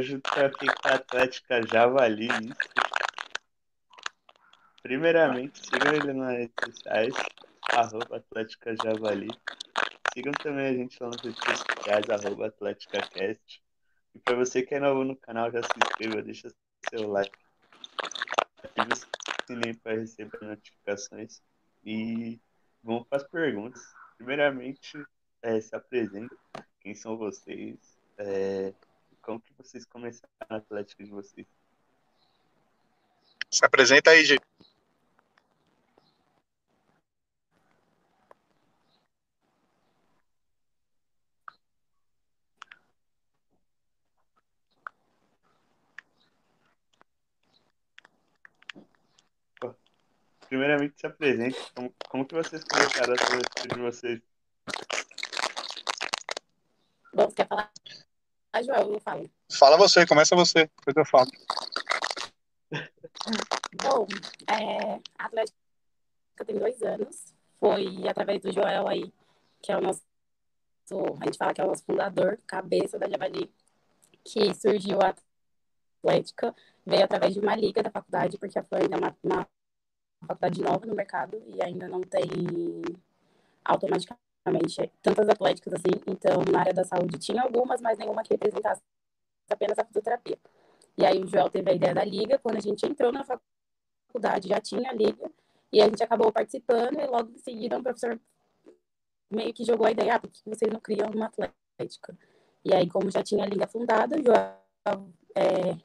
tarde, tô aqui com a Atlética Javali. Primeiramente, sigam ele nas redes sociais, arroba Atlética Javali. Sigam também a gente lá nas redes sociais, arroba AtléticaCast. E para você que é novo no canal, já se inscreva, deixa seu like. Ative o sininho para receber notificações. E vamos para as perguntas. Primeiramente, é, se apresenta. Quem são vocês? É, como que vocês começaram a Atlética de vocês? Se apresenta aí, gente. primeiramente se apresente. Como, como que vocês começaram a atlética de vocês? Bom, quer falar? Ah, Joel, eu falo. Fala você, começa você, depois eu falo. Bom, é, a Atlética tem dois anos. Foi através do Joel aí, que é o nosso. A gente fala que é o nosso fundador, cabeça da Javali, que surgiu a Atlética. Veio através de uma liga da faculdade, porque a Flor ainda é uma, uma faculdade nova no mercado e ainda não tem automaticamente tantas atléticas assim. Então, na área da saúde tinha algumas, mas nenhuma que representasse apenas a fisioterapia. E aí o Joel teve a ideia da liga, quando a gente entrou na faculdade já tinha a liga, e a gente acabou participando, e logo em seguida o professor meio que jogou a ideia, ah, por que vocês não criam uma atlética? E aí, como já tinha a liga fundada, o Joel é,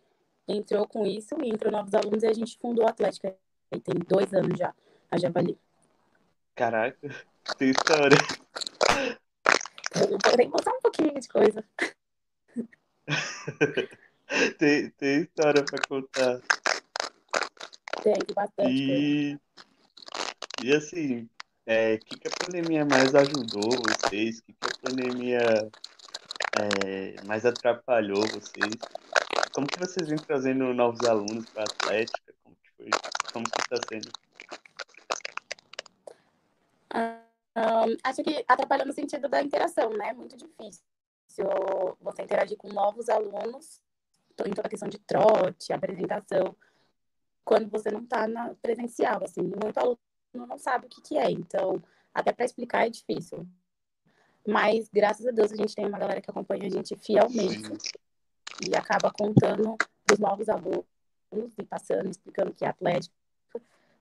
entrou com isso, e entrou novos alunos, e a gente fundou a Atlética tem dois anos já, a Javali. Caraca, tem história. Eu que mostrar um pouquinho de coisa. tem, tem história pra contar. Tem, bastante. E, e assim, o é, que, que a pandemia mais ajudou vocês? O que, que a pandemia é, mais atrapalhou vocês? Como que vocês vêm trazendo novos alunos para a Atlética? Como que foi? Como que está sendo? Um, acho que atrapalhou no sentido da interação, né? Muito difícil você interagir com novos alunos em toda a questão de trote, apresentação, quando você não está na presencial, assim. Muito aluno não sabe o que, que é, então até para explicar é difícil. Mas, graças a Deus, a gente tem uma galera que acompanha a gente fielmente e acaba contando os novos alunos e passando, explicando que é atlético.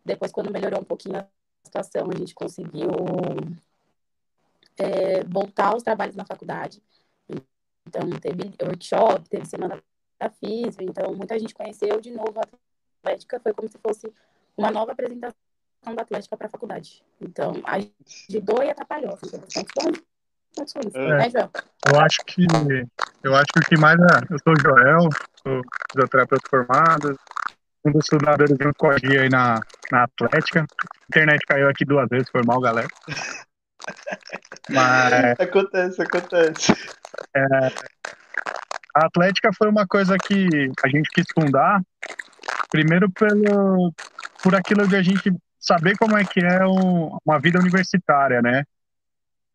Depois, quando melhorou um pouquinho situação, a gente conseguiu é, voltar aos trabalhos na faculdade. Então, teve workshop, teve semana da FISV, então muita gente conheceu de novo a Atlética, foi como se fosse uma nova apresentação da Atlética para a faculdade. Então, ajudou e atrapalhou. É, né, eu acho que eu acho que o que mais eu sou Joel, sou fisioterapeuta formado, um dos fundadores junto com a Gia aí na, na Atlética. A internet caiu aqui duas vezes, foi mal, galera. Mas. Acontece, acontece. É, a Atlética foi uma coisa que a gente quis fundar, primeiro pelo, por aquilo de a gente saber como é que é o, uma vida universitária, né?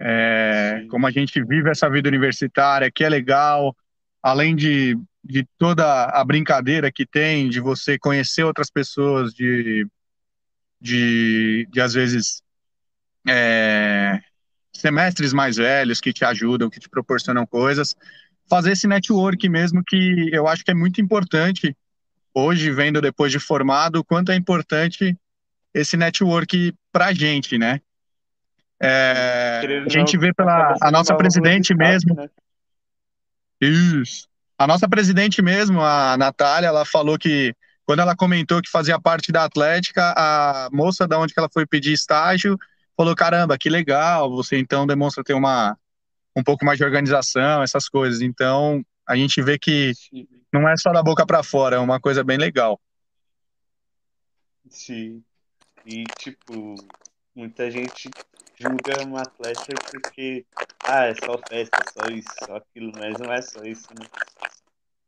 É, como a gente vive essa vida universitária, que é legal, além de, de toda a brincadeira que tem, de você conhecer outras pessoas, de, de, de às vezes, é, semestres mais velhos que te ajudam, que te proporcionam coisas, fazer esse network mesmo que eu acho que é muito importante hoje, vendo depois de formado, quanto é importante esse network para a gente, né? É, a gente vê pela a nossa presidente mesmo. Né? Isso. A nossa presidente mesmo, a Natália, ela falou que quando ela comentou que fazia parte da Atlética, a moça da onde que ela foi pedir estágio falou: caramba, que legal, você então demonstra ter uma um pouco mais de organização, essas coisas. Então, a gente vê que não é só da boca para fora, é uma coisa bem legal. Sim. E, tipo, muita gente julga uma atleta porque, ah, é só festa, só isso, só aquilo, mas não é só isso, né?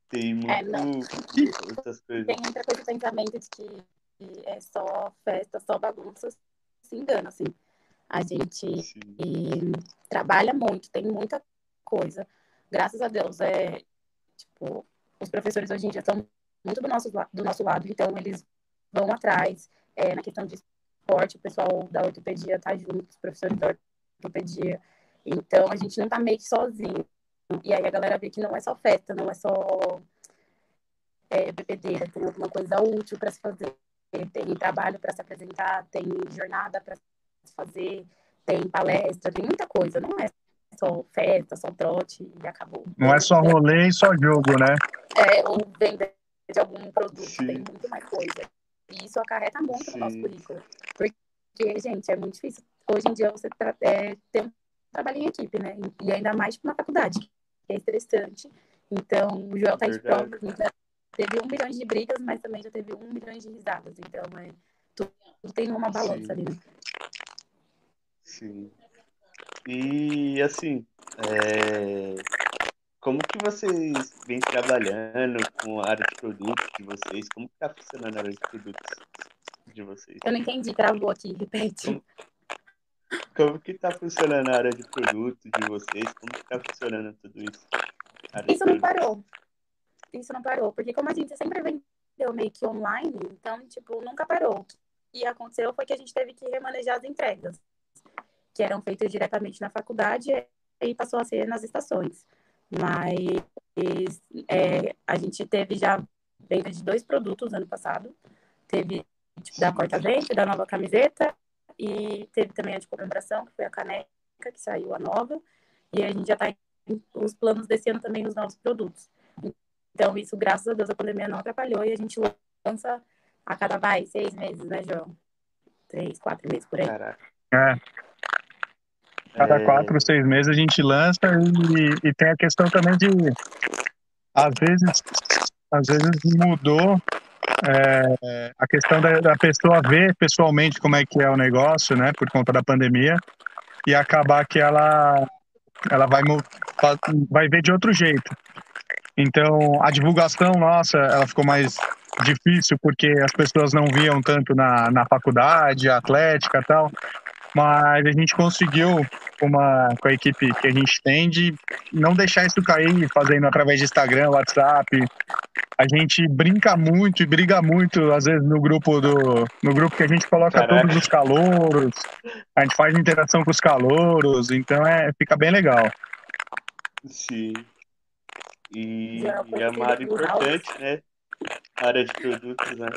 Tem é, muito é, outras coisas. Tem muita coisa de pensamento de que é só festa, só bagunça, se engana, assim. A gente trabalha muito, tem muita coisa. Graças a Deus, é, tipo, os professores hoje em dia estão muito do nosso, do nosso lado, então eles vão atrás. É, na questão de o pessoal da ortopedia tá junto, os professores da ortopedia. Então, a gente não tá meio que sozinho. E aí a galera vê que não é só festa, não é só é, bebedeira, tem alguma coisa útil para se fazer, tem trabalho para se apresentar, tem jornada para se fazer, tem palestra, tem muita coisa, não é só festa, só trote e acabou. Não é só rolê e só jogo, né? É, ou venda de algum produto, Sim. tem muito mais coisa. E isso acarreta muito Sim. no nosso currículo. Porque, gente, é muito difícil. Hoje em dia você é, ter um trabalho em equipe, né? E ainda mais na faculdade, que é estressante. Então, o Joel tá de prova. Teve um milhão de brigas, mas também já teve um milhão de risadas. Então, é, tudo, tudo tem uma balança Sim. ali, né? Sim. E, assim, é... como que vocês vêm trabalhando com a área de produtos de vocês? Como que tá funcionando a área de produtos de vocês? Eu não entendi, travou aqui, repete. Como, como que tá funcionando a área de produtos de vocês? Como que tá funcionando tudo isso? Isso não parou. Isso não parou, porque como a gente sempre vendeu meio que online, então, tipo, nunca parou. O que aconteceu foi que a gente teve que remanejar as entregas, que eram feitas diretamente na faculdade e passou a ser nas estações. Mas é, a gente teve já venda de dois produtos ano passado. Teve tipo, da corta-vento, da nova camiseta e teve também a de comemoração, que foi a caneca, que saiu a nova. E a gente já está os planos desse ano também nos novos produtos. Então, isso, graças a Deus, a pandemia não atrapalhou e a gente lança a cada, vai, seis meses, né, João? Três, quatro meses por aí. Caraca. É. Cada é... quatro, seis meses a gente lança e, e tem a questão também de, às vezes, às vezes mudou é, a questão da, da, pessoa ver pessoalmente como é que é o negócio, né, por conta da pandemia, e acabar que ela, ela vai, vai ver de outro jeito. Então, a divulgação nossa, ela ficou mais difícil porque as pessoas não viam tanto na, na faculdade, atlética e tal, mas a gente conseguiu uma, com a equipe que a gente tem de não deixar isso cair, fazendo através de Instagram, WhatsApp. A gente brinca muito e briga muito, às vezes, no grupo do. No grupo que a gente coloca Caraca. todos os calouros, a gente faz interação com os calouros, então é, fica bem legal. Sim. E, e é uma área importante, né? A área de produtos, né?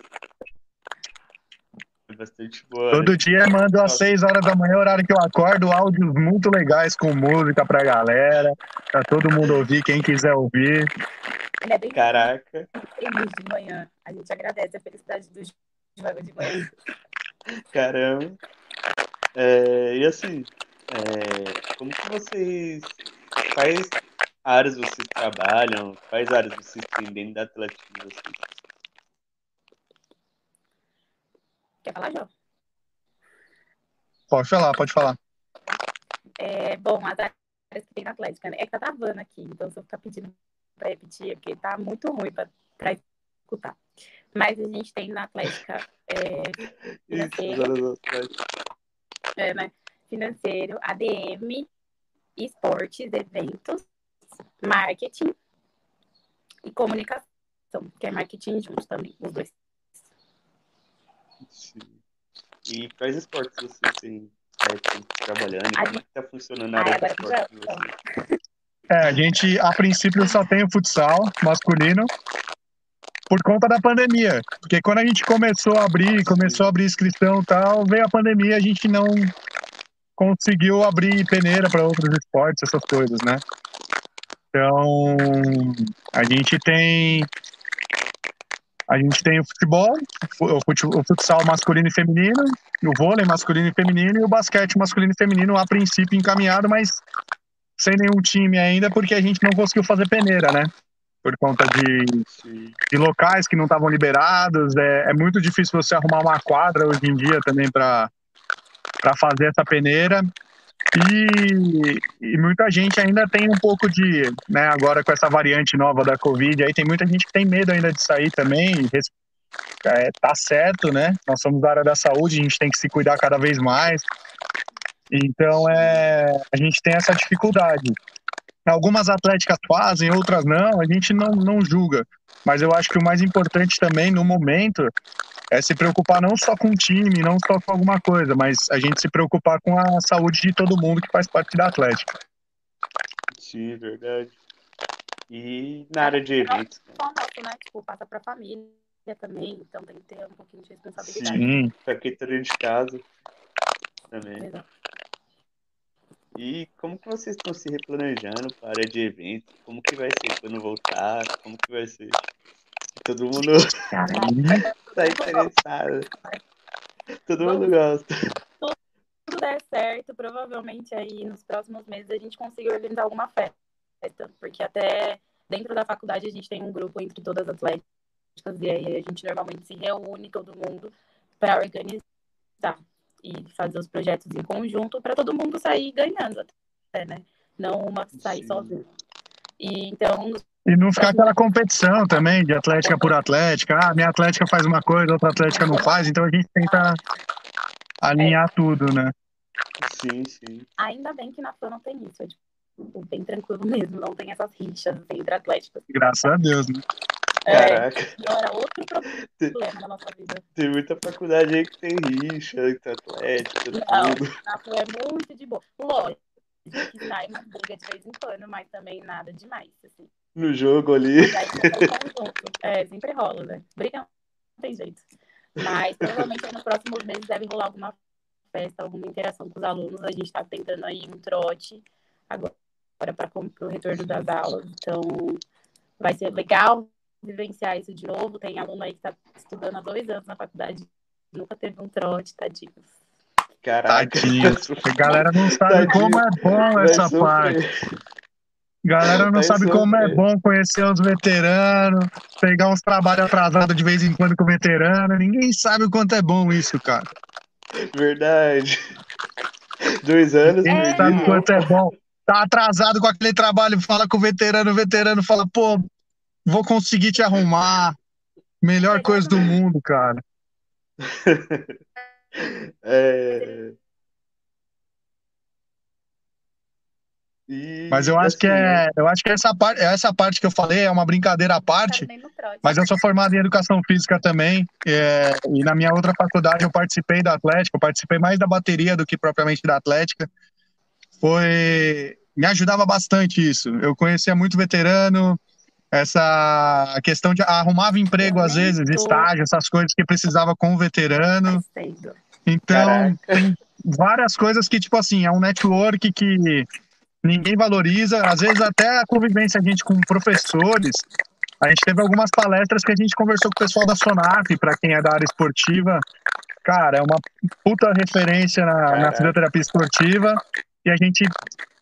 Bastante boa. Todo né? dia mando às 6 horas da manhã, horário que eu acordo, áudios muito legais com música pra galera, pra todo mundo ouvir, quem quiser ouvir. Ele é bem Caraca. feliz de manhã. A gente agradece a felicidade do jogo de manhã. Caramba. É, e assim, é, como que vocês. Quais áreas vocês trabalham? Quais áreas vocês têm dentro da vocês? Quer falar, João? Pode falar, pode falar. É, bom, as áreas que tem na Atlética, né? É que tá travando aqui, então se eu ficar pedindo para repetir, é porque tá muito ruim para escutar. Mas a gente tem na Atlética é, financeiro, é, né? financeiro, ADM, esportes, eventos, marketing e comunicação, que é marketing juntos também, os dois. Sim. E quais esportes você tem é, trabalhando? A como está funcionando a área de esporte de você? É, a gente, a princípio, só tem o futsal masculino por conta da pandemia. Porque quando a gente começou a abrir, começou a abrir inscrição e tal, veio a pandemia, a gente não conseguiu abrir peneira para outros esportes, essas coisas, né? Então, a gente tem a gente tem o futebol, o futsal masculino e feminino, o vôlei masculino e feminino e o basquete masculino e feminino a princípio encaminhado, mas sem nenhum time ainda porque a gente não conseguiu fazer peneira, né? Por conta de, de locais que não estavam liberados. É, é muito difícil você arrumar uma quadra hoje em dia também para fazer essa peneira. E, e, muita gente ainda tem um pouco de, né, agora com essa variante nova da Covid, aí tem muita gente que tem medo ainda de sair também. É, tá certo, né? Nós somos da área da saúde, a gente tem que se cuidar cada vez mais. Então, é, a gente tem essa dificuldade. algumas atléticas fazem, outras não, a gente não, não julga. Mas eu acho que o mais importante também no momento é se preocupar não só com o time, não só com alguma coisa, mas a gente se preocupar com a saúde de todo mundo que faz parte da Atlética. Sim, verdade. E na área de eventos. Né? Só nosso, né? Tipo, passa pra família também, então tem que ter um pouquinho de responsabilidade. Sim. Pra quem tá dentro de casa também. Exato. E como que vocês estão se replanejando para a área de eventos? Como que vai ser quando voltar? Como que vai ser? Todo mundo tá interessado. Todo mundo gosta. tudo der certo, provavelmente aí nos próximos meses a gente consiga organizar alguma festa. Porque até dentro da faculdade a gente tem um grupo entre todas as atléticas e aí a gente normalmente se reúne todo mundo para organizar e fazer os projetos em conjunto para todo mundo sair ganhando até, né? Não uma sair sozinha. E então e não ficar aquela competição também de atlética por atlética. Ah, minha atlética faz uma coisa, outra atlética não faz, então a gente tenta alinhar tudo, né? Sim, sim. Ainda bem que na FAN não tem isso, é tipo, bem tranquilo mesmo, não tem essas rixas entre atléticos. Graças a Deus, né? É, Caraca. Era outro problema na nossa vida. Tem muita faculdade aí que tem rixa entre atléticos. Não, tudo. na FAN é muito de boa. Lógico que sai uma briga de vez em quando, mas também nada demais, assim no jogo ali. É, sempre rola, né? Briga não tem jeito. Mas provavelmente nos próximos meses deve rolar alguma festa, alguma interação com os alunos. A gente está tentando aí um trote agora para o retorno das aulas. Então, vai ser legal vivenciar isso de novo. Tem aluno aí que está estudando há dois anos na faculdade, nunca teve um trote, tadinho. Caraca. Tadinho. A galera não sabe Tadinho. como é bom essa parte. Galera não é sabe como é bom conhecer os veteranos, pegar uns trabalhos atrasados de vez em quando com veterano. Ninguém sabe o quanto é bom isso, cara. Verdade. Dois anos. Ninguém é. sabe o quanto é bom. Tá atrasado com aquele trabalho, fala com o veterano, o veterano fala, pô, vou conseguir te arrumar. Melhor coisa do mundo, cara. é... E, mas eu acho assim, que é, eu acho que essa parte, essa parte que eu falei é uma brincadeira à parte. Mas eu sou formado em educação física também. É, e na minha outra faculdade eu participei da Atlética, eu participei mais da bateria do que propriamente da Atlética. Foi me ajudava bastante isso. Eu conhecia muito veterano, essa questão de arrumava emprego às vezes, estágio, essas coisas que precisava com o veterano. Então, várias coisas que tipo assim, é um network que ninguém valoriza. Às vezes, até a convivência a gente com professores. A gente teve algumas palestras que a gente conversou com o pessoal da Sonaf, para quem é da área esportiva. Cara, é uma puta referência na, na fisioterapia esportiva. E a gente,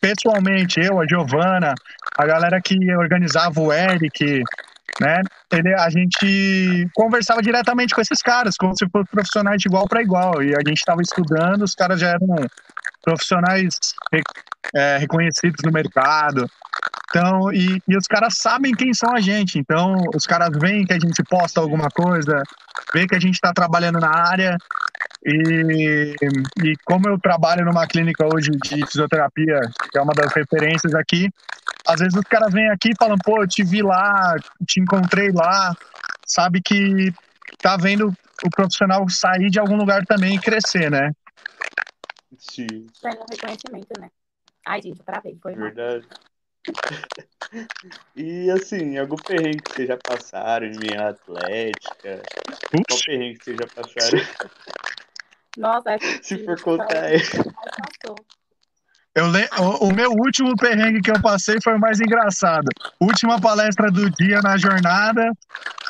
pessoalmente, eu, a Giovana, a galera que organizava o Eric, né? Ele, a gente conversava diretamente com esses caras, como se fossem profissionais de igual para igual. E a gente estava estudando, os caras já eram profissionais é, reconhecidos no mercado. Então, e, e os caras sabem quem são a gente. Então, os caras veem que a gente posta alguma coisa, veem que a gente está trabalhando na área. E, e como eu trabalho numa clínica hoje de fisioterapia, que é uma das referências aqui, às vezes os caras vêm aqui e falam, pô, eu te vi lá, te encontrei lá, sabe que tá vendo o profissional sair de algum lugar também e crescer, né? Sim. Um reconhecimento, né? Ai, gente, eu travei, foi Verdade. e assim, algum perrengue que vocês já passaram em minha atlética? Ups. Qual perrengue que vocês já passaram? Nossa, se for contar aí. Eu le... o, o, meu último perrengue que eu passei foi o mais engraçado. Última palestra do dia na jornada,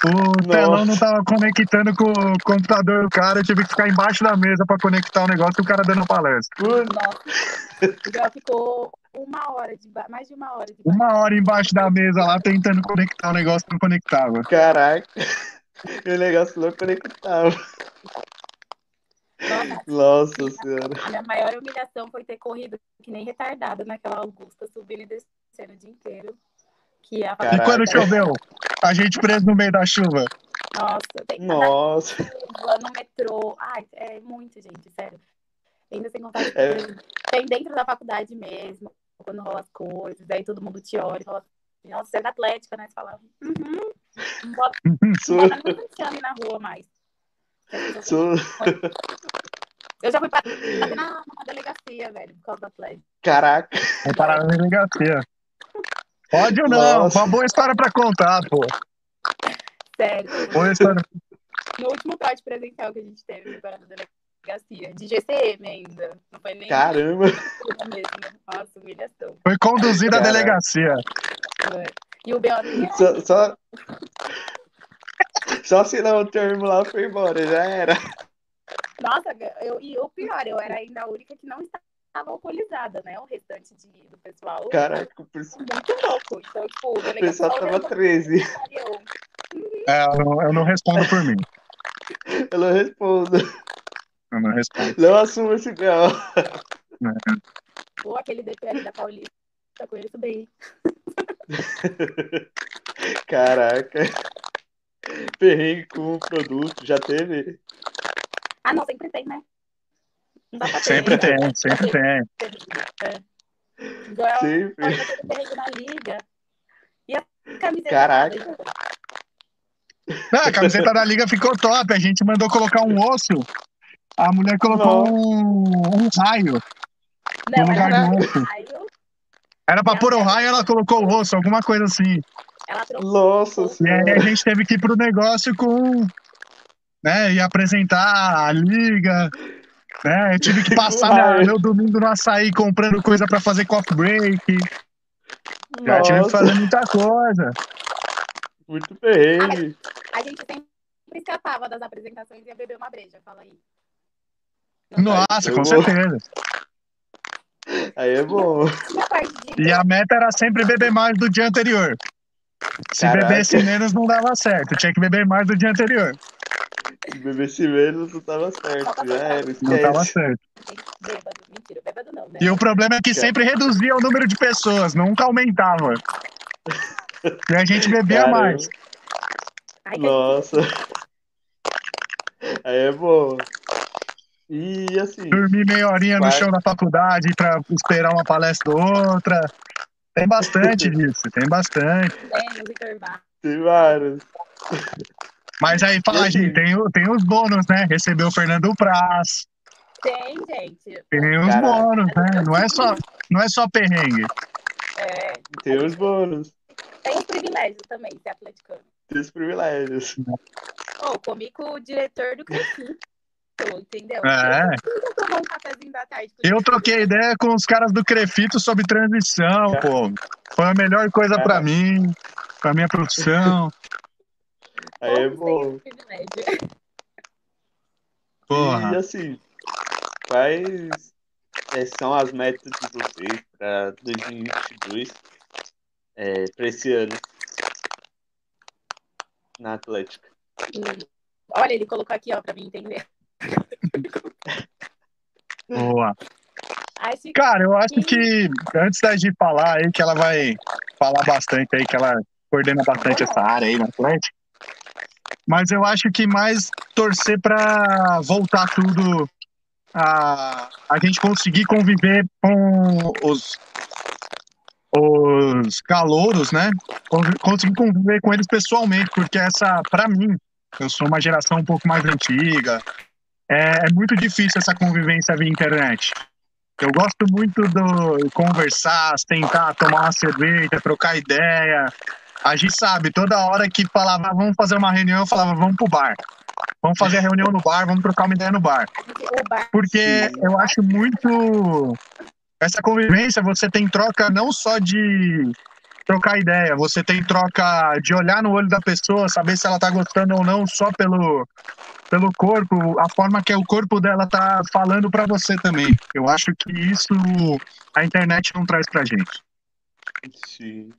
o Nossa. telão não tava conectando com o computador do cara, eu tive que ficar embaixo da mesa para conectar o negócio e o cara dando palestra. Nossa. Já ficou uma hora, de ba... mais de uma hora. De uma hora embaixo da mesa lá tentando conectar o negócio não conectava. Caraca, o negócio não conectava. Nossa senhora. A minha maior humilhação foi ter corrido que nem retardada naquela Augusta, subindo e descendo o dia inteiro. Que a... E quando choveu? A gente preso no meio da chuva. Nossa, tem Nossa. Chuva, no metrô. Ai, é muito, gente, sério. Ainda sem contar é. tem dentro da faculdade mesmo. quando rola as coisas, aí todo mundo te olha e fala, nossa, você é da Atlética, né? Você fala, uhum, não bota, não bota nem chame na rua mais. Sou... Eu já fui pra, bater na, na delegacia, velho, por causa da Atlética. Caraca, Vou parar na delegacia. Pode ou não? Nossa. Uma boa história pra contar, pô. Sério. Boa história. No último trote presencial que a gente teve, foi na delegacia, de GCM ainda. Não foi nem caramba. mesmo. Nossa, humilhação. Foi conduzida à Caraca. delegacia. É. E o B.O. Só, só... Só assinar o termo lá foi embora, já era. Nossa, eu, e o pior, eu era ainda a única que não estava alcoolizada, né? O restante de, do pessoal. Caraca, o pessoal Muito louco. Então, tipo, o o pessoal tava olhando 13. pra eu. É, eu não, eu não respondo por mim. Eu não respondo. Eu não respondo. Não assumo esse B.O. Ou aquele DPR da Paulista, com ele tudo aí. Caraca. Perrengue com o produto, já teve? Ah, não, sempre tem, né? Não. Sempre tem, sempre tem. É. Igual Sempre. Perrengue na liga. E a camiseta. Caraca. Ah, a camiseta da liga ficou top. A gente mandou colocar um osso. A mulher colocou um, um raio. Não, No lugar ela, do osso. raio, Era pra pôr o raio, ela colocou o osso, alguma coisa assim. Ela trocou. Nossa E aí a gente teve que ir pro negócio com. Né, e apresentar a liga. Né, eu tive que passar minha- meu domingo no açaí comprando coisa pra fazer coffee break. Já tive que Nossa, fazer muita coisa. muito perrengue. A gente sempre escapava das apresentações e ia beber uma breja, fala aí. Nossa, Eu com certeza. Aí é bom. A E a meta era sempre beber mais do dia anterior. Se Caraca. bebesse menos, não dava certo. Tinha que beber mais do dia anterior. Se bebesse menos, não tava certo. Já era, Não tava certo. bêbado. Mentira, bêbado não, né? E o problema é que sempre reduzia o número de pessoas, nunca aumentava. E a gente bebia Caramba. mais. Ai, Nossa. Aí é bom. E assim, Dormir meia horinha no chão da faculdade pra esperar uma palestra ou outra. Tem bastante disso, tem bastante. tem os intervalos. tem vários. Mas aí fala, gente, tem, tem os bônus, né? Recebeu o Fernando Praz, Tem, gente. tem os Caraca. bônus, né? Não é só, não é só perrengue. É, Tem os bônus. tem os privilégios também, ser atleticano. Tem os privilégios. Pô, comi com o diretor do Crefito, entendeu? É. Eu troquei ideia com os caras do Crefito sobre transição, pô. Foi a melhor coisa pra mim, pra minha profissão. Aí é esse privilégio. E Porra. assim, quais é, são as metas de vocês para 2022, é, para esse ano na Atlética? Hum. Olha, ele colocou aqui, ó, pra mim entender. Boa. Cara, eu acho que antes da Gi falar aí, que ela vai falar bastante aí, que ela coordena bastante essa área aí na Atlético. Mas eu acho que mais torcer pra voltar tudo a, a gente conseguir conviver com os, os calouros, né? Conseguir conviver com eles pessoalmente, porque essa, pra mim, eu sou uma geração um pouco mais antiga, é, é muito difícil essa convivência via internet. Eu gosto muito do conversar, sentar, tomar uma cerveja, trocar ideia. A gente sabe, toda hora que falava, "Ah, vamos fazer uma reunião, eu falava, vamos pro bar. Vamos fazer a reunião no bar, vamos trocar uma ideia no bar. Porque eu acho muito. Essa convivência, você tem troca não só de trocar ideia, você tem troca de olhar no olho da pessoa, saber se ela tá gostando ou não, só pelo, pelo corpo, a forma que o corpo dela tá falando pra você também. Eu acho que isso a internet não traz pra gente. Sim.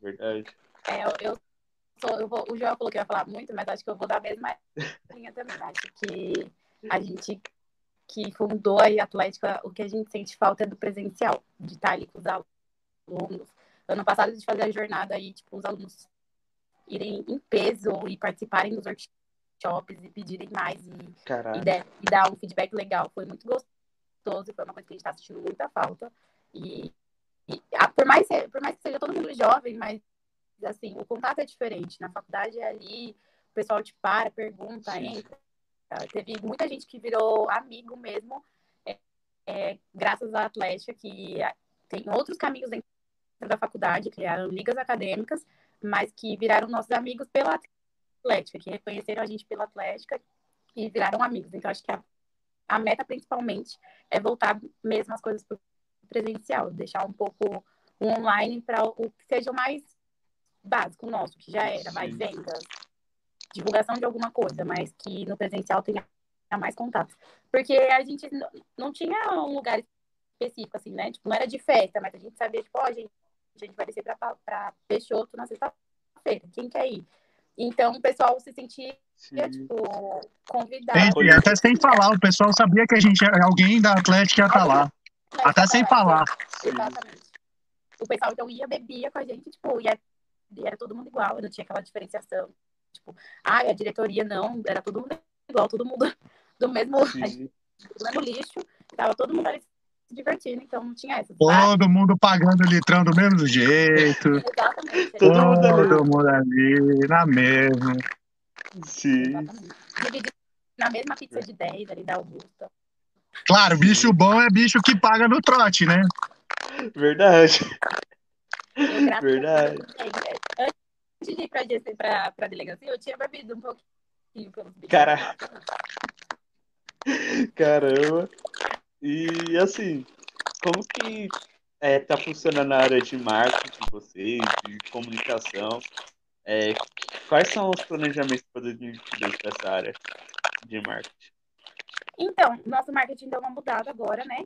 Verdade. É, eu, eu sou, eu vou, o João falou que ia falar muito, mas acho que eu vou dar a mesma linha também. Acho que a gente que fundou aí a Atlética, o que a gente sente falta é do presencial, de estar ali com os alunos. Ano passado a gente fazia a jornada aí, tipo, os alunos irem em peso e participarem dos workshops e pedirem mais e, e, der- e dar um feedback legal. Foi muito gostoso, foi uma coisa que a gente está sentindo muita falta. E, e a, por, mais, por mais que seja todo mundo jovem, mas assim, o contato é diferente. Na faculdade é ali, o pessoal te para, pergunta, Sim. entra. Teve muita gente que virou amigo mesmo, é, é, graças à Atlética, que tem outros caminhos dentro da faculdade, criaram ligas acadêmicas, mas que viraram nossos amigos pela Atlética, que reconheceram a gente pela Atlética e viraram amigos. Então, acho que a, a meta, principalmente, é voltar mesmo as coisas para o presencial, deixar um pouco o online para o que seja o mais básico nosso, que já era mais vendas, divulgação de alguma coisa, mas que no presencial tenha mais contato. Porque a gente não tinha um lugar específico, assim, né? Tipo, não era de festa, mas a gente sabia, tipo, ó, oh, gente, a gente vai descer para Peixoto na sexta-feira, quem quer ir? Então, o pessoal se sentia, Sim. tipo, convidado. E até sem falar, o pessoal sabia que a gente, alguém da Atlética ia estar tá lá. Até sem falar. Exatamente. O pessoal, então, ia, bebia com a gente, tipo, e era, e era todo mundo igual, não tinha aquela diferenciação. Tipo, ah, a diretoria não, era todo mundo igual, todo mundo do mesmo, do mesmo lixo, tava todo mundo ali se divertindo, então não tinha essa. Todo mundo pagando litrão do mesmo jeito. Exatamente. Todo, todo mundo, ali, na mesma. Sim. Na mesma pizza de 10 ali da Augusta. Claro, bicho bom é bicho que paga no trote, né? Verdade. Verdade. Antes de ir pra, pra, pra delegacia, eu tinha bebido um pouquinho pelos bichos. Cara... Caramba. E assim, como que é, tá funcionando a área de marketing de vocês, de comunicação? É, quais são os planejamentos para 2022 para essa área de marketing? Então, nosso marketing deu uma mudada agora, né?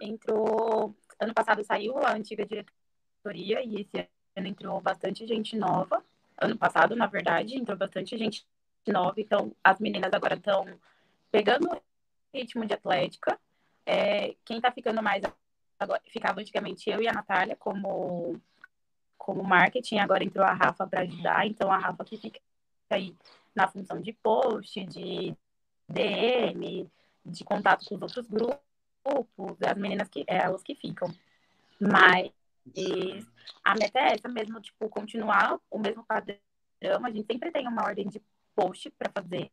Entrou. Ano passado saiu a antiga diretoria e esse ano entrou bastante gente nova. Ano passado, na verdade, entrou bastante gente nova. Então, as meninas agora estão pegando ritmo de atlética é, quem está ficando mais agora, ficava antigamente eu e a Natália como como marketing, agora entrou a Rafa para ajudar, então a Rafa que fica aí na função de post, de DM, de contato com os outros grupos, as meninas que é, elas que ficam. Mas a meta é essa mesmo, tipo, continuar o mesmo padrão. A gente sempre tem uma ordem de post para fazer.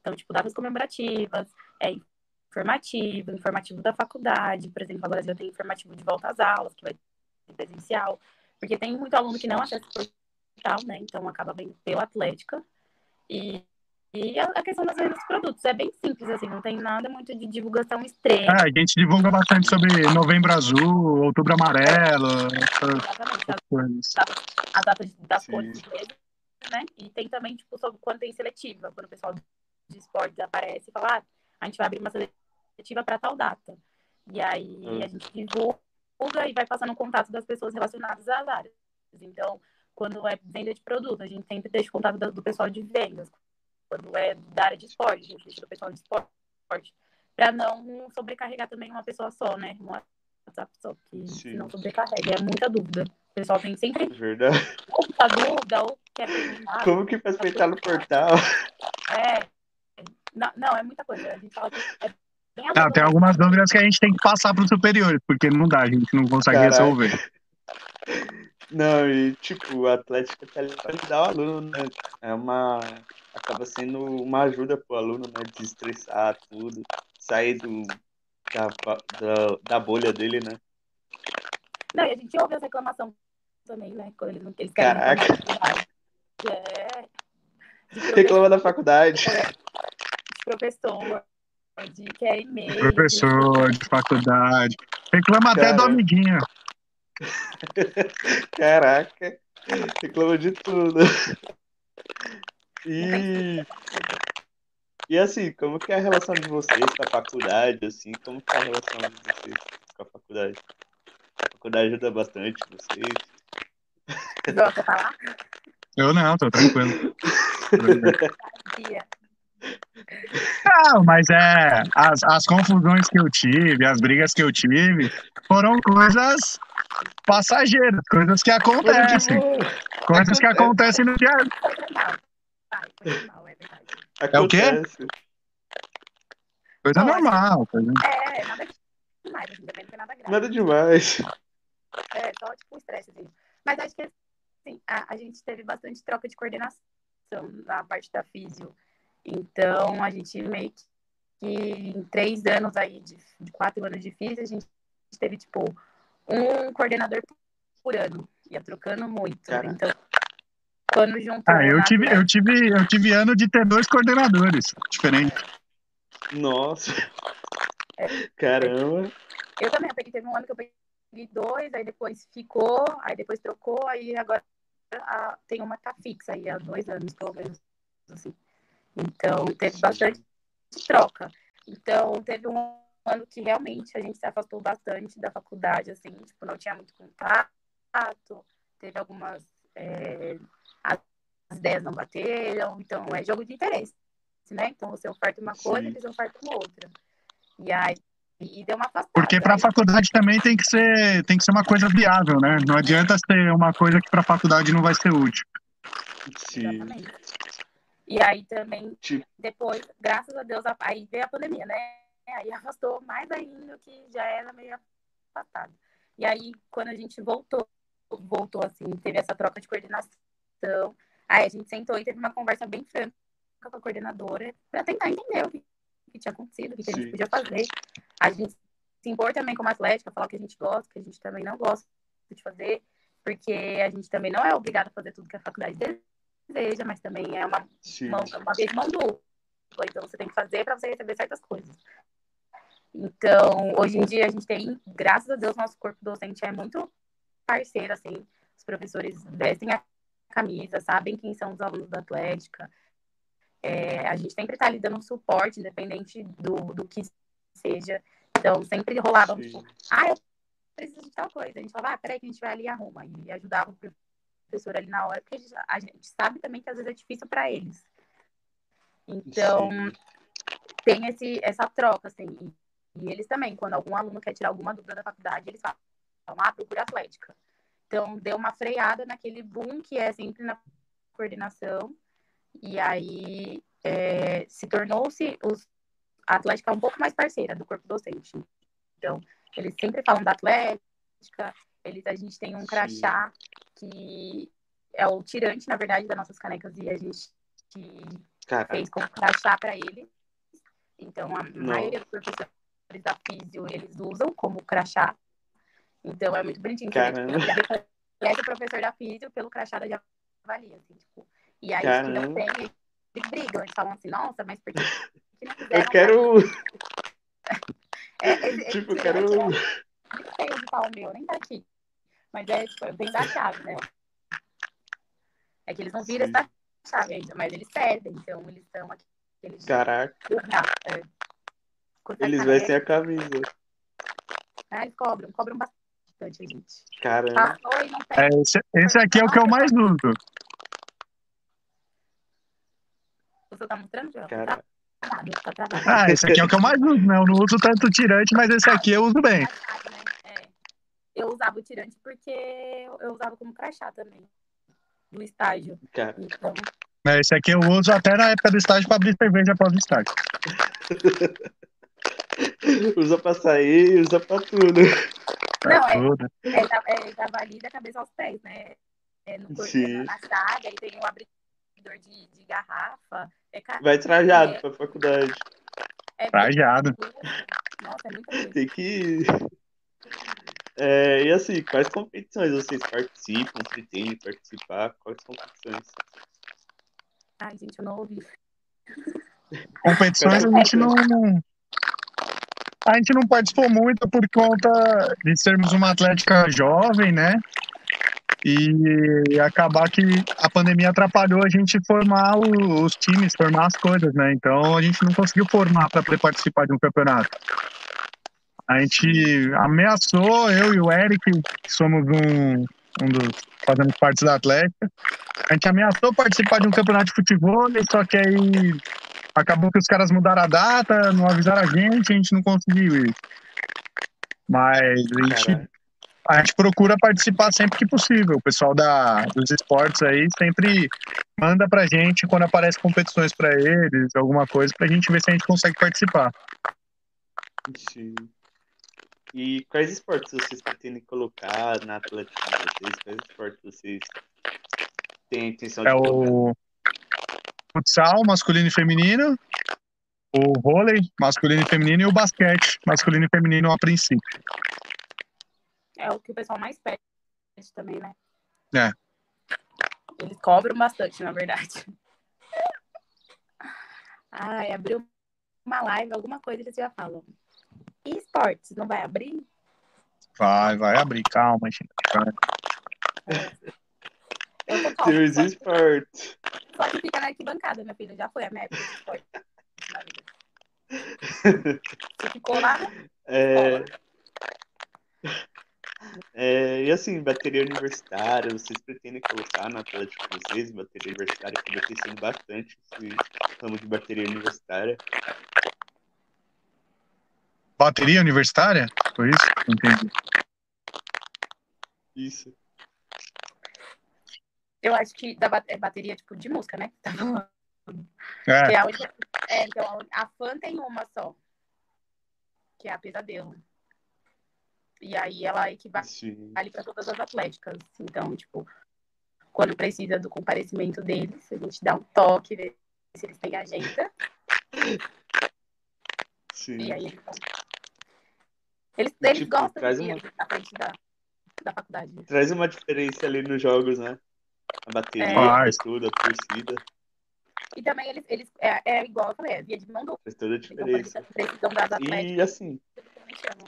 Então, tipo, datas comemorativas, é, informativo, informativo da faculdade, por exemplo, agora já tem informativo de volta às aulas, que vai ser presencial, porque tem muito aluno que não acessa o portal, né? Então acaba vendo pela Atlética. E, e a questão das vendas dos produtos é bem simples, assim, não tem nada muito de divulgação extrema. Ah, a gente divulga bastante sobre novembro azul, outubro amarelo, Exatamente, as coisas. A data das cores né? E tem também, tipo, sobre quando tem seletiva, quando o pessoal de esportes aparece e fala, ah, a gente vai abrir uma seletiva efetiva para tal data. E aí hum. a gente divulga e vai passando o contato das pessoas relacionadas às áreas. Então, quando é venda de produto, a gente sempre deixa o contato do pessoal de vendas. Quando é da área de esporte, a gente deixa o pessoal de esporte. Para não sobrecarregar também uma pessoa só, né? Uma WhatsApp só, que Sim. não sobrecarrega. É muita dúvida. O pessoal tem sempre Verdade. ou dúvida ou quer perguntar. Como que faz entrar no portal? É. Não, não, é muita coisa. A gente fala que é não, tem algumas dúvidas que a gente tem que passar para os superiores, porque não dá, a gente não consegue Caraca. resolver. Não, e tipo, o Atlético tá ali para ajudar o aluno, né? É uma. Acaba sendo uma ajuda pro aluno, né? Desestressar tudo, sair do, da, da, da bolha dele, né? Não, e a gente ouve as reclamações também, né? Quando eles não eles querem. Caraca. É. Reclama da faculdade. De professor de quer e-mail. Professor de faculdade. Reclama Cara. até do amiguinho. Caraca, reclama de tudo. E, e assim, como que é a relação de vocês com a faculdade, assim, como que é a relação de vocês com a faculdade? A faculdade ajuda bastante vocês. Gosta falar? Eu não, tô tranquilo. Não, mas é. As, as confusões que eu tive, as brigas que eu tive, foram coisas passageiras, coisas que acontecem. Coisas que acontecem no dia. É o quê? Coisa normal. Coisa... É, nada demais, não nada Nada demais. É, só tipo um estressezinho. Mas acho que assim, a, a gente teve bastante troca de coordenação na parte da físio. Então, a gente meio que em três anos aí, de, de quatro anos de físio, a gente teve, tipo, um coordenador por ano. Ia trocando muito. Caraca. Então, quando juntou... Ah, eu na tive, eu tive, eu tive ano de ter dois coordenadores diferentes. Nossa. É. Caramba. Eu também, eu peguei, teve um ano que eu peguei dois, aí depois ficou, aí depois trocou, aí agora a, tem uma que tá fixa aí há dois anos, pelo menos, assim. Então, teve bastante troca. Então, teve um ano que realmente a gente se afastou bastante da faculdade, assim, tipo, não tinha muito contato, teve algumas... É, as ideias não bateram, então é jogo de interesse, né? Então, você oferta uma coisa, Sim. eles ofertam outra. E aí, e deu uma afastada. Porque para a faculdade também tem que ser, tem que ser uma coisa viável, né? Não adianta ser uma coisa que para a faculdade não vai ser útil. Sim. Exatamente. E aí também, Tipo- depois, graças a Deus, aí veio a pandemia, né? Aí afastou mais ainda o que já era meio afastado. E aí, quando a gente voltou, voltou assim, teve essa troca de coordenação, aí a gente sentou e teve uma conversa bem franca com a coordenadora para tentar entender o que, que tinha acontecido, o que, que a gente podia fazer. A gente se impor também como atlética, falar o que a gente gosta, o que a gente também não gosta de fazer, porque a gente também não é obrigado a fazer tudo que a faculdade deseja, mas também é uma, Sim. mão, uma vez mão dupla. Então você tem que fazer para você receber certas coisas. Então, hoje em dia a gente tem, graças a Deus, nosso corpo docente é muito parceiro, assim. Os professores vestem a camisa, sabem quem são os alunos da Atlética. É, a gente sempre está ali dando suporte, independente do, do que seja. Então, sempre rolava, tipo, ah, eu preciso de tal coisa. A gente falava, ah, peraí que a gente vai ali e arruma. E ajudava o professor ali na hora, porque a gente, sabe também que às vezes é difícil para eles. Então, Sim. tem esse, essa troca, assim. E, eles também, quando algum aluno quer tirar alguma dúvida da faculdade, eles falam, ah, procura atlética. Então, deu uma freada naquele boom que é sempre na coordenação. E aí, é, se tornou-se os, a atlética um pouco mais parceira do corpo docente. Então, eles sempre falam da atlética, eles, a gente tem um crachá que é o tirante, na verdade, das nossas canecas, e a gente Caraca. fez como crachá para ele. Então, a Não. maioria dos professores da físio, eles usam como crachá. Então, é muito bonitinho. Vê, Caramba. tipo, reconhece o professor da físio pelo crachá da Javali, assim, tipo. E aí, os que não tem, eles brigam. Eles falam assim, nossa, mas por que, não fizeram Eu quero. É, esse, esse Tipo, eu quero. é muito feio de pau meu, nem tá aqui. Mas é, tipo, bem da chave, né? É que eles não viram Sim. essa chave ainda, mas eles perdem. Então, eles são aqueles... Caraca. Ah, é. Eles vestem a camisa. Ah, eles cobram, cobram bastante, gente. Caramba. Não É, esse, esse aqui é o que eu mais uso. Você tá mostrando, João? Cara. Tá tá. Ah, esse aqui é o que eu mais uso, né? Eu não uso tanto tirante, mas esse aqui eu uso bem. É. Eu usava o tirante porque eu usava como crachá também. No estágio. Cara. Então, Mas Esse aqui eu uso até na época do estágio para abrir cerveja após o estágio. Usa pra sair, usa pra tudo. Não, é- Tudo. é, da- é da ali da cabeça aos pés, né? É no corpo, Sim. na chaga, aí tem um abridor de, de garrafa. É, ca- Vai trajado É. pra faculdade. é Trajado. muito- Nossa, é muita coisa. Tem que. É, e assim, quais competições vocês participam, pretendem participar? Quais competições? Ai, gente, eu não ouvi. Competições a gente não. A gente não participou muito por conta de sermos uma atlética jovem, né? E acabar que a pandemia atrapalhou a gente formar o- os times, formar as coisas, né? Então a gente não conseguiu formar para poder participar de um campeonato. A gente ameaçou, eu e o Eric, que somos um, um dos. fazemos parte da Atlética, a gente ameaçou participar de um campeonato de futebol, só que aí acabou que os caras mudaram a data, não avisaram a gente, a gente não conseguiu ir. Mas a gente, Caraca. a gente procura participar sempre que possível. O pessoal da, dos esportes aí sempre manda pra gente quando aparece competições pra eles, alguma coisa, pra gente ver se a gente consegue participar. Sim. E quais esportes vocês pretendem colocar na Atlético de vocês? Quais esportes vocês têm a intenção de É colocar? o futsal masculino e feminino, o vôlei masculino e feminino e o basquete masculino e feminino a princípio. É o que o pessoal mais pede também, né? É. Eles cobram bastante, na verdade. Ai, abriu uma live, alguma coisa eles já falam. E esportes, não vai abrir? Vai, vai abrir, calma, gente. calma. Eu tô calma. Seus Só, esportes. só que fica na arquibancada, minha filha. Já foi a minha época de esporte. na vida. Você ficou lá, É, é, e assim, bateria universitária, vocês pretendem colocar na Atlético de vocês, bateria universitária, que vai crescendo bastante esse ramo de bateria universitária. Bateria universitária? Foi isso? Entendi. Isso. eu acho que da é bateria tipo de música, né? Tá falando. É, é a é, então a fã tem uma só, que é a pesadelo. E aí ela equivale Sim. para todas as atléticas. Então, tipo, quando precisa do comparecimento deles, a gente dá um toque, vê se eles têm agenda. Sim. E aí eles Eles, eles Tipo, gostam traz de uma- na frente da, da faculdade. Traz uma diferença ali nos jogos, né? A bateria, É. tudo, a torcida, E também eles, eles é, é igual eu falei, é via de mão dupla. faz toda a Então, quando eles diferença. precisam das atléticas, E assim, eles.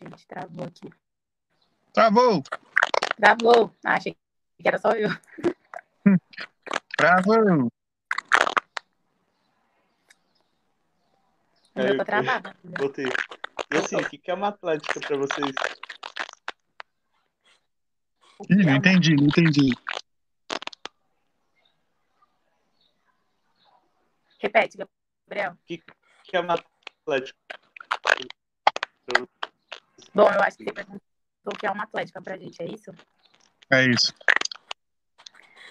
Gente, travou aqui. travou, Travou. Ah, achei que era só eu. travou. O meu É, tá travado. voltei. E assim, o que é uma atlética pra vocês? Ih, é não entendi, não entendi. Repete, Gabriel. O que que é uma atlética? Bom, eu acho que você perguntou o que é uma atlética pra gente, é isso? É isso.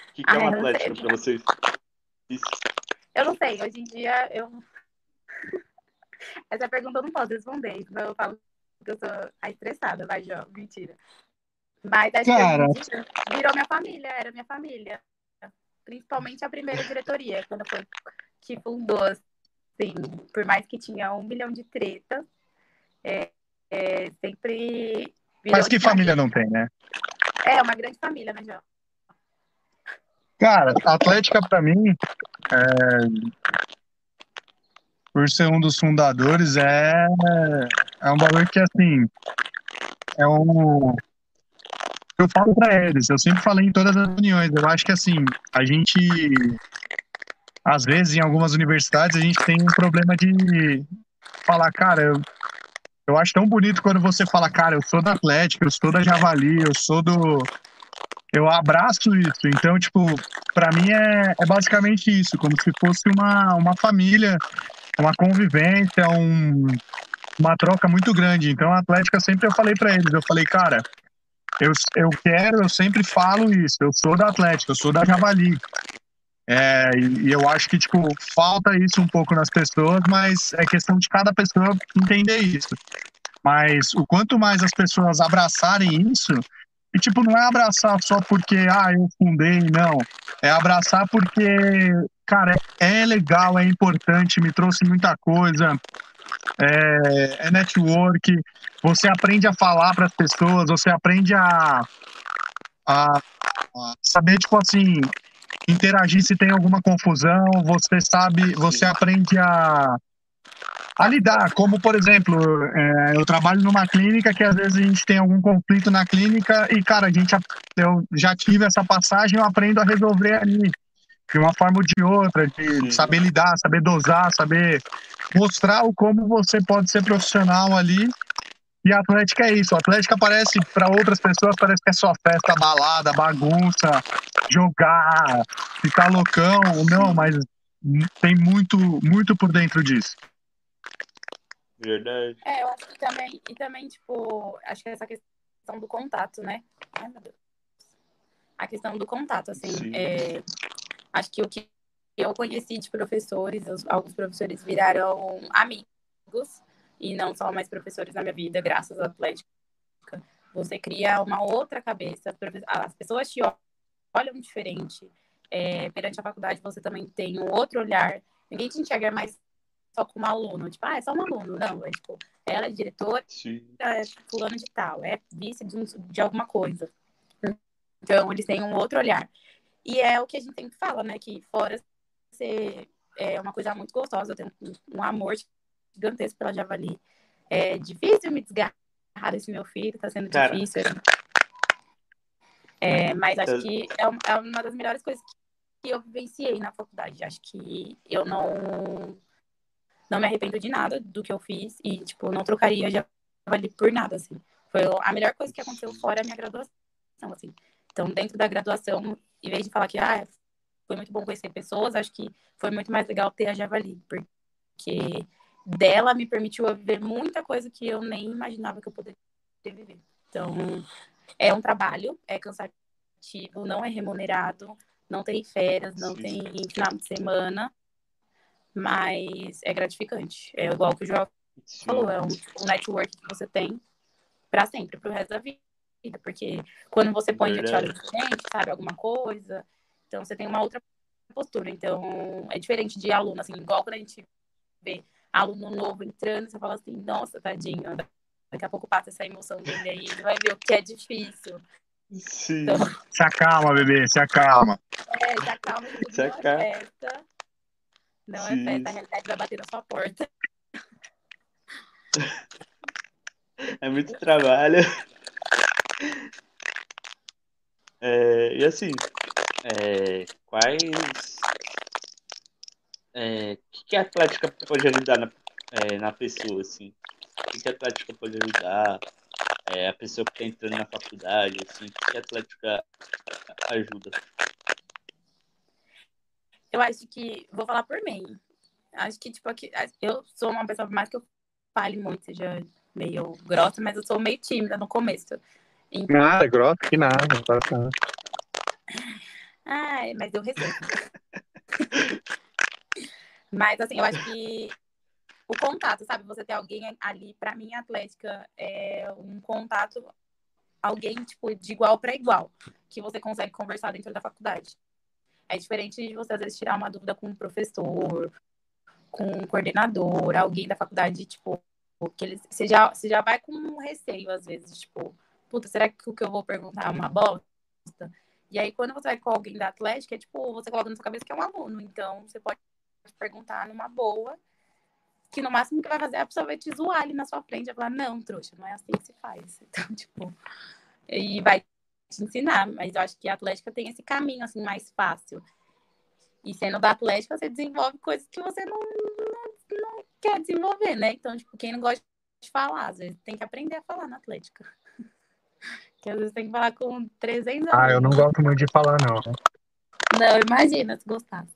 O que que é Ah, uma eu não atlética pra vocês? Isso. Eu não sei, hoje em dia eu. Essa pergunta eu não posso responder, senão eu falo que eu sou a estressada, vai, Jó, mentira. Mas acho Cara. que virou minha família, era minha família. Principalmente a primeira diretoria, quando foi que fundou, assim, por mais que tinha um milhão de tretas, é, é, sempre. virou Mas que de família não tem, né? É, uma grande família, né, Jó? Cara, a Atlética pra mim, é, por ser um dos fundadores, é, é um valor que assim, é um eu falo pra eles, eu sempre falei em todas as reuniões, eu acho que assim, a gente às vezes em algumas universidades a gente tem um problema de falar, cara, eu, eu acho tão bonito quando você fala, cara, eu sou da Atlética, eu sou da Javali, eu sou do eu abraço isso. Então, tipo, Pra mim é, é basicamente isso, como se fosse uma, uma família, uma convivência, um, uma troca muito grande. Então a Atlética sempre eu falei pra eles, eu falei, cara, eu, eu quero, eu sempre falo isso, eu sou da Atlética, eu sou da Javali. É, e, e eu acho que, tipo, falta isso um pouco nas pessoas, mas é questão de cada pessoa entender isso. Mas o quanto mais as pessoas abraçarem isso, e tipo, não é abraçar só porque, ah, eu fundei, não. É abraçar porque, cara, é legal, é importante, me trouxe muita coisa. É, é network, você aprende a falar para as pessoas, você aprende a, a, a saber, tipo assim, interagir se tem alguma confusão, você sabe, você aprende a, a lidar. Como, por exemplo, é, eu trabalho numa clínica que às vezes a gente tem algum conflito na clínica e, cara, a gente, eu já tive essa passagem, eu aprendo a resolver ali. De uma forma ou de outra, de Sim. saber lidar, saber dosar, saber mostrar o como você pode ser profissional ali. E a Atlética é isso. A Atlética parece, para outras pessoas, parece que é só festa, balada, bagunça, jogar, ficar loucão. Não, mas tem muito, muito por dentro disso. Verdade. É, eu acho que também, e também, tipo, acho que essa questão do contato, né? Ai, meu Deus. A questão do contato, assim, Sim. é, acho que o que eu conheci de professores, alguns professores viraram amigos e não só mais professores na minha vida, graças à Atlética. Você cria uma outra cabeça, as pessoas te olham diferente. É, perante a faculdade, você também tem um outro olhar. Ninguém te enxerga mais só como aluno, tipo, ah, é só um aluno. Não, é tipo, ela é diretora, é fulano de tal, é vice de, um, de alguma coisa. Então, eles têm um outro olhar. E é o que a gente sempre fala, né? Que fora ser é uma coisa muito gostosa, eu tenho um amor gigantesco pela Javali. É difícil me desgarrar desse meu filho, tá sendo Cara. difícil. É, mas acho que é, é uma das melhores coisas que eu vivenciei na faculdade. Acho que eu não não me arrependo de nada do que eu fiz e, tipo, não trocaria Javali por nada, assim. Foi a melhor coisa que aconteceu fora a minha graduação, assim. Então, dentro da graduação, em vez de falar que, ah, foi muito bom conhecer pessoas, acho que foi muito mais legal ter a Javali, porque dela me permitiu viver muita coisa que eu nem imaginava que eu poderia viver. Então, é um trabalho, é cansativo, não é remunerado, não tem férias, não Sim. tem final de semana, mas é gratificante. É igual que o João falou, é um, um network que você tem para sempre, para o resto da vida. Porque quando você põe a atividade diferente, sabe, alguma coisa, então você tem uma outra postura. Então, é diferente de aluno, assim, igual quando a gente vê aluno novo entrando, você fala assim, nossa, tadinho, daqui a pouco passa essa emoção dele aí, ele vai ver o que é difícil. Sim. Então, se acalma, bebê, se acalma. É, se acalma, se acalma. É festa. Não é Sim. é festa, a realidade vai bater na sua porta. É muito trabalho. É, e assim, é, quais. É, que, que a Atlética pode ajudar na, é, na pessoa, assim? O que, que a Atlética pode ajudar? É, a pessoa que está entrando na faculdade, assim, o que, que a Atlética ajuda? Eu acho que, vou falar por mim, acho que, tipo, aqui, eu sou uma pessoa, mais que eu fale muito, seja meio grossa, mas eu sou meio tímida no começo. Então... Nada, grossa que nada, não passa nada. Ai, mas eu recebo. mas, assim, eu acho que o contato, sabe? Você ter alguém ali, para mim, Atlética é um contato, alguém, tipo, de igual para igual, que você consegue conversar dentro da faculdade. É diferente de você, às vezes, tirar uma dúvida com um professor, com um coordenador, alguém da faculdade, tipo, que eles, você, já, você já vai com um receio, às vezes, tipo, puta, será que o que eu vou perguntar é uma bosta? E aí, quando você vai com alguém da Atlética, é tipo, você coloca na sua cabeça que é um aluno. Então, você pode perguntar numa boa, que no máximo que vai fazer é a pessoa vai te zoar ali na sua frente. Vai falar, não, trouxa, não é assim que se faz. Então, tipo, e vai te ensinar. Mas eu acho que a Atlética tem esse caminho, assim, mais fácil. E sendo da Atlética, você desenvolve coisas que você não, não, não quer desenvolver, né? Então, tipo, quem não gosta de falar, às vezes tem que aprender a falar na Atlética. Que às vezes tem que falar com 300 anos. Ah, eu não gosto muito de falar, não. Não, imagina se gostasse.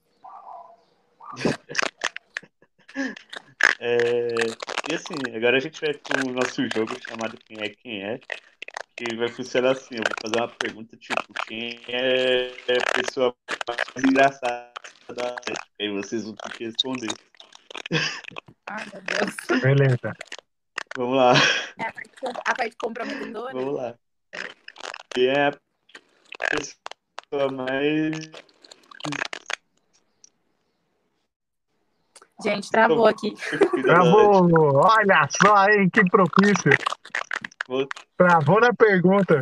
É, e assim, agora a gente vai com o nosso jogo chamado Quem é Quem é. Que vai funcionar assim, eu vou fazer uma pergunta tipo, quem é a pessoa mais engraçada da E aí vocês vão ter que responder. Ai, meu Deus. Beleza. Vamos lá. É a parte, a parte comprometedora? Vamos lá. Quem é a pessoa mais. Gente, travou aqui. Travou! Olha só, hein? Que propício. Travou na pergunta.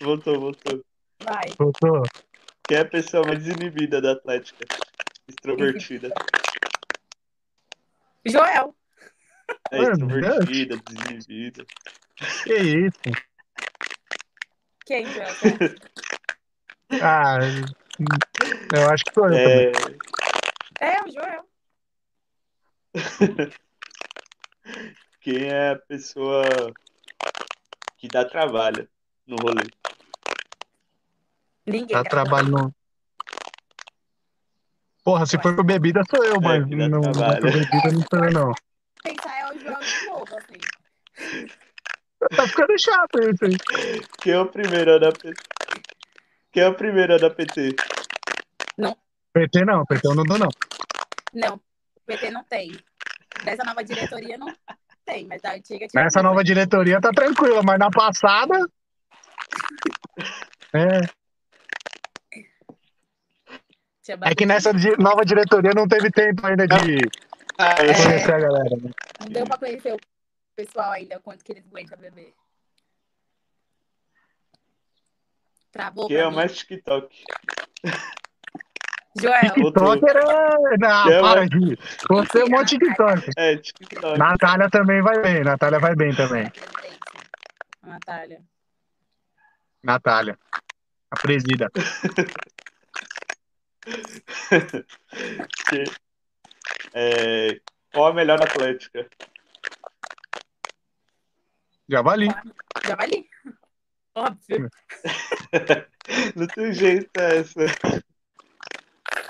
Voltou, voltou. Vai. Voltou. Quem é a pessoa mais inibida da Atlética? Extrovertida. Joel. É extrovertida, desinibida. Que isso? Quem, Joel? ah, eu acho que sou eu é... também. É, o Joel. Quem é a pessoa que dá trabalho no rolê? Ninguém. Dá trabalho no. Porra, se for com bebida sou eu, é, mas não, não bebida não sou eu, não. Pensar é o Joel de novo, assim. Tá ficando chato isso aí. Quem é o primeiro da PT? Quem é o primeiro da PT? Não. PT não, PT eu não dou, não. Não, PT não tem. Dessa nova diretoria não tem, mas da antiga tinha. Nessa nova diretoria tá tranquila, mas na passada. É, é que nessa di- nova diretoria não teve tempo ainda de Ah, É. conhecer a galera. né? Não deu pra conhecer o pessoal ainda, quanto que eles aguentam beber. Travou que é mim. mais TikTok. Joel, TikToker é. Não, Que é para uma- de. Você é um monte de TikTok. É, TikTok. Natália também vai bem, Natália vai bem também. Natália. Natália. A presida. Que- é, qual a melhor atlética? Javali. Já vai ali. Óbvio. Não tem jeito essa.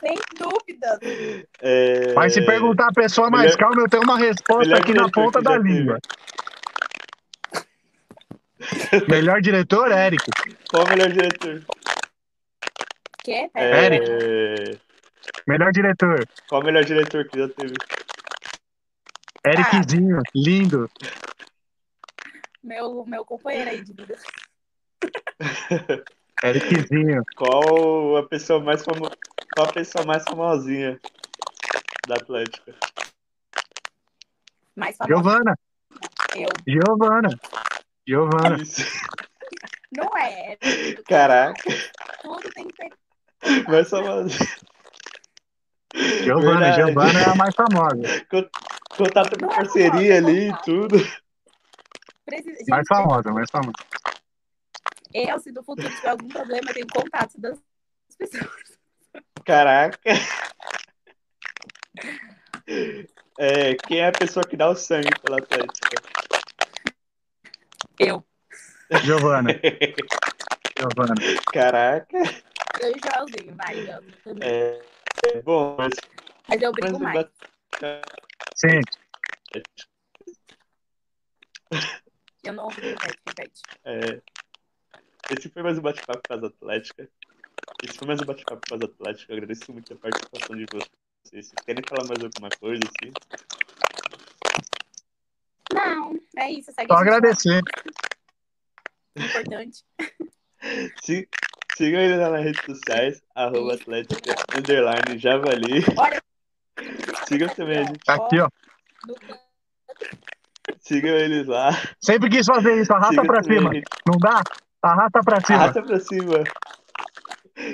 Sem dúvida. É, Mas se perguntar a pessoa mais Melhor- calma, eu tenho uma resposta melhor aqui na ponta da língua. Melhor diretor, Eric. Qual o melhor diretor? Que? É, Melhor diretor. Qual o melhor diretor que já teve? Ericzinho. Lindo. Meu, meu companheiro aí de vida. Ericzinho. Qual a pessoa mais famo... Qual a pessoa mais famosinha da Atlética? Mais famoso. Giovana. Eu. Giovana. Giovana. Isso. Não é. Caraca, Tudo tem que ter. mais famosinha. Giovana. Verdade. Giovana é a mais famosa. Contato com é parceria famosa, ali e contato. tudo. Precisa... Gente, Mais famosa, mais famosa. eu, se no futuro tiver algum problema, eu tenho contato das pessoas. Caraca. É, quem é a pessoa que dá o sangue pela Atlética? Eu. Giovana. Giovana. Caraca. Eu e o Joelzinho, vai. É, é bom, mas, Mas eu mas brigo o mais. Sim. Eu não repete, repete. é, esse foi mais um bate-papo com as Atlética. Esse foi mais um bate-papo com as Atlética. Eu agradeço muito a participação de vocês. Vocês querem falar mais alguma coisa assim? Não, é isso. Segue Só a agradecer. importante. Se- Sigam ele nas redes sociais, arroba Atlética, underline Javali. Olha, Sigam também a gente, Aqui, ó. Sigam eles lá. Sempre quis fazer isso. Arrasta Sigam pra também cima. Não dá? Arrasta pra cima. Arrasta pra cima.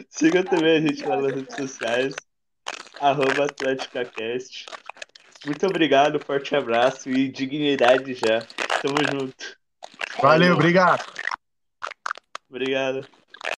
Sigam também a gente lá nas redes sociais, arroba AtléticaCast. Muito obrigado, forte abraço e dignidade já. Tamo junto. Valeu, obrigado. Obrigado.